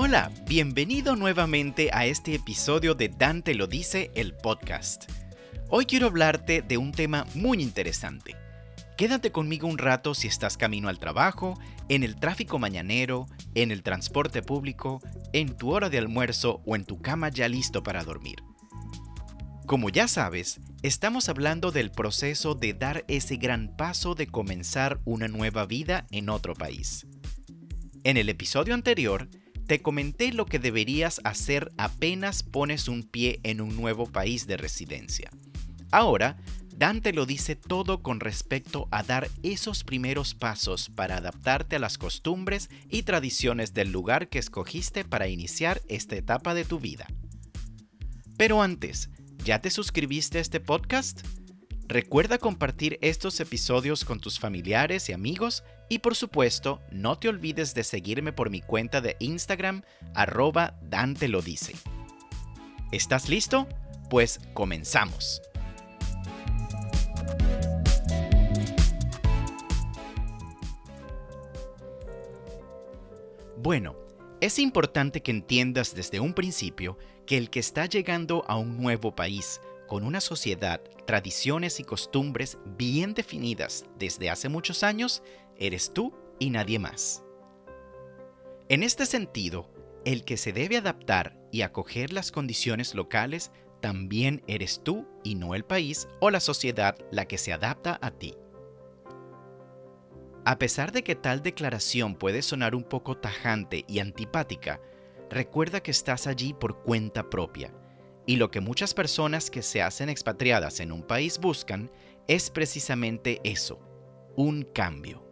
Hola, bienvenido nuevamente a este episodio de Dante lo dice, el podcast. Hoy quiero hablarte de un tema muy interesante. Quédate conmigo un rato si estás camino al trabajo, en el tráfico mañanero, en el transporte público, en tu hora de almuerzo o en tu cama ya listo para dormir. Como ya sabes, estamos hablando del proceso de dar ese gran paso de comenzar una nueva vida en otro país. En el episodio anterior, te comenté lo que deberías hacer apenas pones un pie en un nuevo país de residencia. Ahora, Dante lo dice todo con respecto a dar esos primeros pasos para adaptarte a las costumbres y tradiciones del lugar que escogiste para iniciar esta etapa de tu vida. Pero antes, ¿ya te suscribiste a este podcast? Recuerda compartir estos episodios con tus familiares y amigos y por supuesto no te olvides de seguirme por mi cuenta de Instagram arroba Dante lo dice. ¿Estás listo? Pues comenzamos. Bueno, es importante que entiendas desde un principio que el que está llegando a un nuevo país con una sociedad, tradiciones y costumbres bien definidas desde hace muchos años, eres tú y nadie más. En este sentido, el que se debe adaptar y acoger las condiciones locales también eres tú y no el país o la sociedad la que se adapta a ti. A pesar de que tal declaración puede sonar un poco tajante y antipática, recuerda que estás allí por cuenta propia y lo que muchas personas que se hacen expatriadas en un país buscan es precisamente eso, un cambio.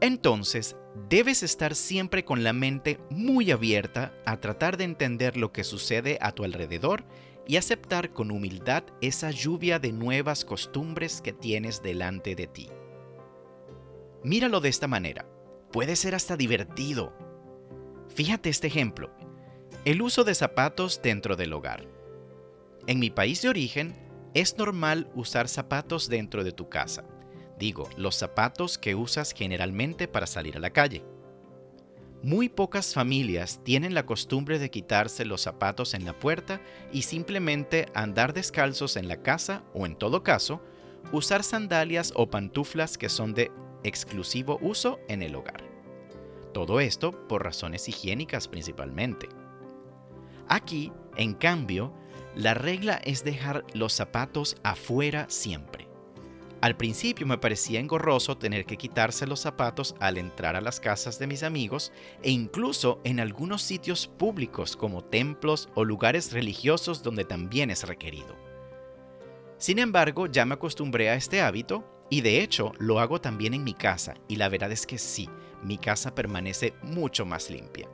Entonces, debes estar siempre con la mente muy abierta a tratar de entender lo que sucede a tu alrededor y aceptar con humildad esa lluvia de nuevas costumbres que tienes delante de ti. Míralo de esta manera, puede ser hasta divertido. Fíjate este ejemplo, el uso de zapatos dentro del hogar. En mi país de origen, es normal usar zapatos dentro de tu casa. Digo, los zapatos que usas generalmente para salir a la calle. Muy pocas familias tienen la costumbre de quitarse los zapatos en la puerta y simplemente andar descalzos en la casa o en todo caso, usar sandalias o pantuflas que son de exclusivo uso en el hogar. Todo esto por razones higiénicas principalmente. Aquí, en cambio, la regla es dejar los zapatos afuera siempre. Al principio me parecía engorroso tener que quitarse los zapatos al entrar a las casas de mis amigos e incluso en algunos sitios públicos como templos o lugares religiosos donde también es requerido. Sin embargo, ya me acostumbré a este hábito y de hecho lo hago también en mi casa y la verdad es que sí, mi casa permanece mucho más limpia.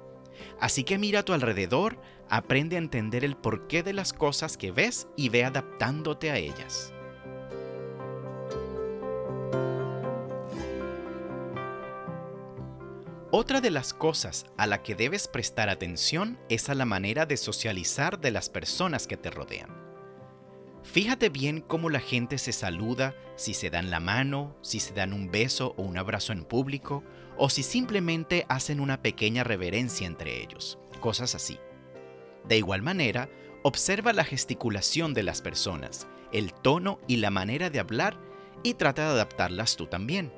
Así que mira a tu alrededor, aprende a entender el porqué de las cosas que ves y ve adaptándote a ellas. Otra de las cosas a la que debes prestar atención es a la manera de socializar de las personas que te rodean. Fíjate bien cómo la gente se saluda, si se dan la mano, si se dan un beso o un abrazo en público, o si simplemente hacen una pequeña reverencia entre ellos, cosas así. De igual manera, observa la gesticulación de las personas, el tono y la manera de hablar y trata de adaptarlas tú también.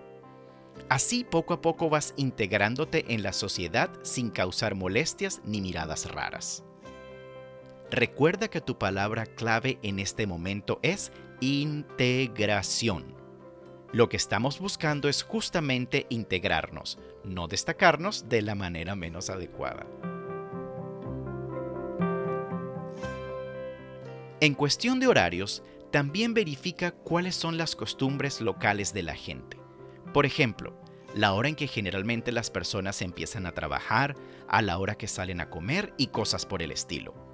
Así poco a poco vas integrándote en la sociedad sin causar molestias ni miradas raras. Recuerda que tu palabra clave en este momento es integración. Lo que estamos buscando es justamente integrarnos, no destacarnos de la manera menos adecuada. En cuestión de horarios, también verifica cuáles son las costumbres locales de la gente. Por ejemplo, la hora en que generalmente las personas empiezan a trabajar, a la hora que salen a comer y cosas por el estilo.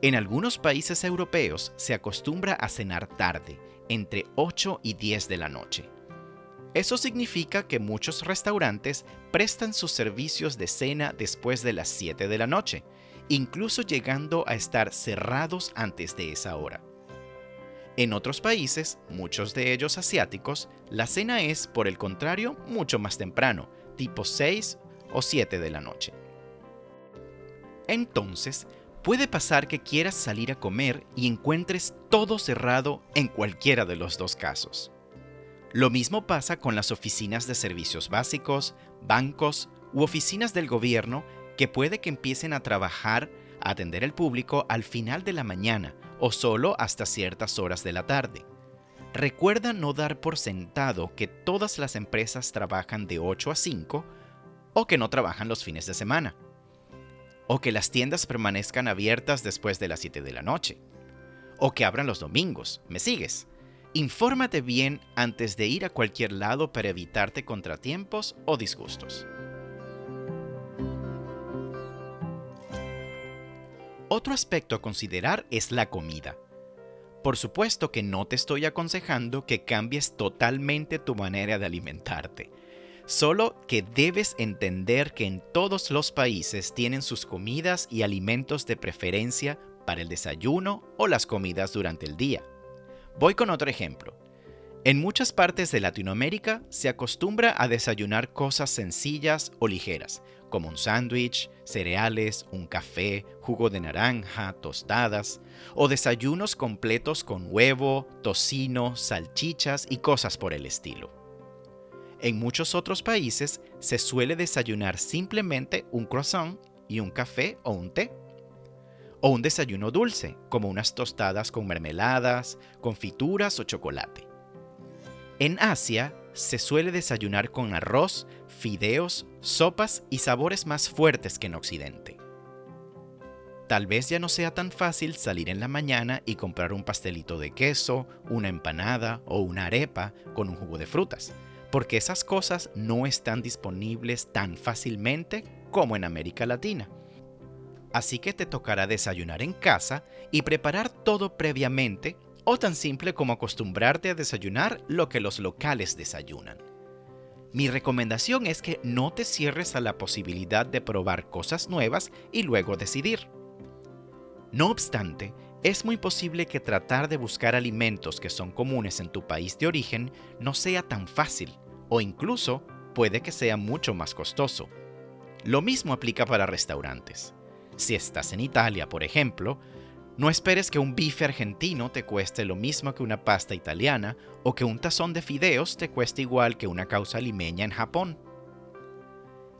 En algunos países europeos se acostumbra a cenar tarde, entre 8 y 10 de la noche. Eso significa que muchos restaurantes prestan sus servicios de cena después de las 7 de la noche, incluso llegando a estar cerrados antes de esa hora. En otros países, muchos de ellos asiáticos, la cena es, por el contrario, mucho más temprano, tipo 6 o 7 de la noche. Entonces, puede pasar que quieras salir a comer y encuentres todo cerrado en cualquiera de los dos casos. Lo mismo pasa con las oficinas de servicios básicos, bancos u oficinas del gobierno que puede que empiecen a trabajar, a atender al público al final de la mañana o solo hasta ciertas horas de la tarde. Recuerda no dar por sentado que todas las empresas trabajan de 8 a 5 o que no trabajan los fines de semana. O que las tiendas permanezcan abiertas después de las 7 de la noche. O que abran los domingos. ¿Me sigues? Infórmate bien antes de ir a cualquier lado para evitarte contratiempos o disgustos. Otro aspecto a considerar es la comida. Por supuesto que no te estoy aconsejando que cambies totalmente tu manera de alimentarte. Solo que debes entender que en todos los países tienen sus comidas y alimentos de preferencia para el desayuno o las comidas durante el día. Voy con otro ejemplo. En muchas partes de Latinoamérica se acostumbra a desayunar cosas sencillas o ligeras, como un sándwich, cereales, un café, jugo de naranja, tostadas, o desayunos completos con huevo, tocino, salchichas y cosas por el estilo. En muchos otros países se suele desayunar simplemente un croissant y un café o un té. O un desayuno dulce, como unas tostadas con mermeladas, confituras o chocolate. En Asia se suele desayunar con arroz, fideos, sopas y sabores más fuertes que en Occidente. Tal vez ya no sea tan fácil salir en la mañana y comprar un pastelito de queso, una empanada o una arepa con un jugo de frutas porque esas cosas no están disponibles tan fácilmente como en América Latina. Así que te tocará desayunar en casa y preparar todo previamente o tan simple como acostumbrarte a desayunar lo que los locales desayunan. Mi recomendación es que no te cierres a la posibilidad de probar cosas nuevas y luego decidir. No obstante, es muy posible que tratar de buscar alimentos que son comunes en tu país de origen no sea tan fácil o incluso puede que sea mucho más costoso. Lo mismo aplica para restaurantes. Si estás en Italia, por ejemplo, no esperes que un bife argentino te cueste lo mismo que una pasta italiana o que un tazón de fideos te cueste igual que una causa limeña en Japón.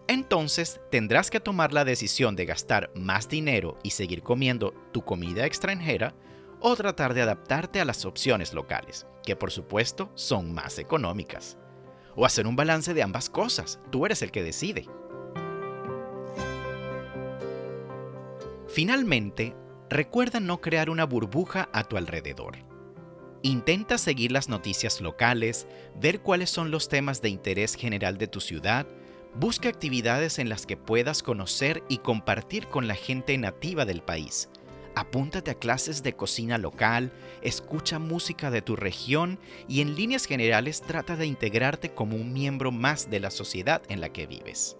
Entonces tendrás que tomar la decisión de gastar más dinero y seguir comiendo tu comida extranjera o tratar de adaptarte a las opciones locales, que por supuesto son más económicas. O hacer un balance de ambas cosas, tú eres el que decide. Finalmente, recuerda no crear una burbuja a tu alrededor. Intenta seguir las noticias locales, ver cuáles son los temas de interés general de tu ciudad Busca actividades en las que puedas conocer y compartir con la gente nativa del país. Apúntate a clases de cocina local, escucha música de tu región y en líneas generales trata de integrarte como un miembro más de la sociedad en la que vives.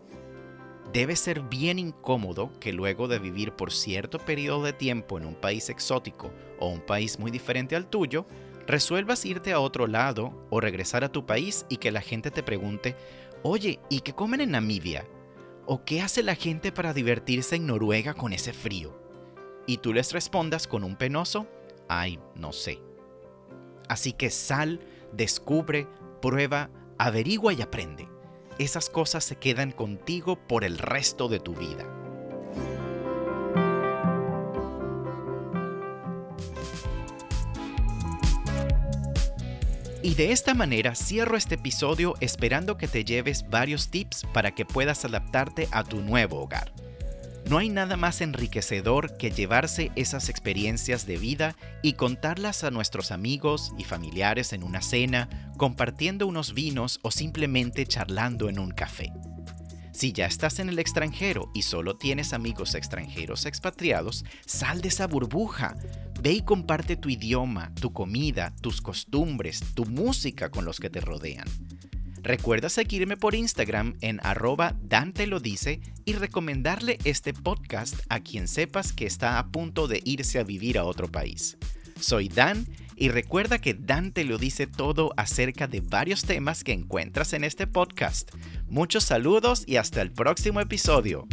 Debe ser bien incómodo que luego de vivir por cierto periodo de tiempo en un país exótico o un país muy diferente al tuyo, resuelvas irte a otro lado o regresar a tu país y que la gente te pregunte, Oye, ¿y qué comen en Namibia? ¿O qué hace la gente para divertirse en Noruega con ese frío? Y tú les respondas con un penoso, ay, no sé. Así que sal, descubre, prueba, averigua y aprende. Esas cosas se quedan contigo por el resto de tu vida. Y de esta manera cierro este episodio esperando que te lleves varios tips para que puedas adaptarte a tu nuevo hogar. No hay nada más enriquecedor que llevarse esas experiencias de vida y contarlas a nuestros amigos y familiares en una cena, compartiendo unos vinos o simplemente charlando en un café. Si ya estás en el extranjero y solo tienes amigos extranjeros expatriados, sal de esa burbuja. Ve y comparte tu idioma, tu comida, tus costumbres, tu música con los que te rodean. Recuerda seguirme por Instagram en arroba Dante lo dice y recomendarle este podcast a quien sepas que está a punto de irse a vivir a otro país. Soy Dan y recuerda que Dante lo dice todo acerca de varios temas que encuentras en este podcast. Muchos saludos y hasta el próximo episodio.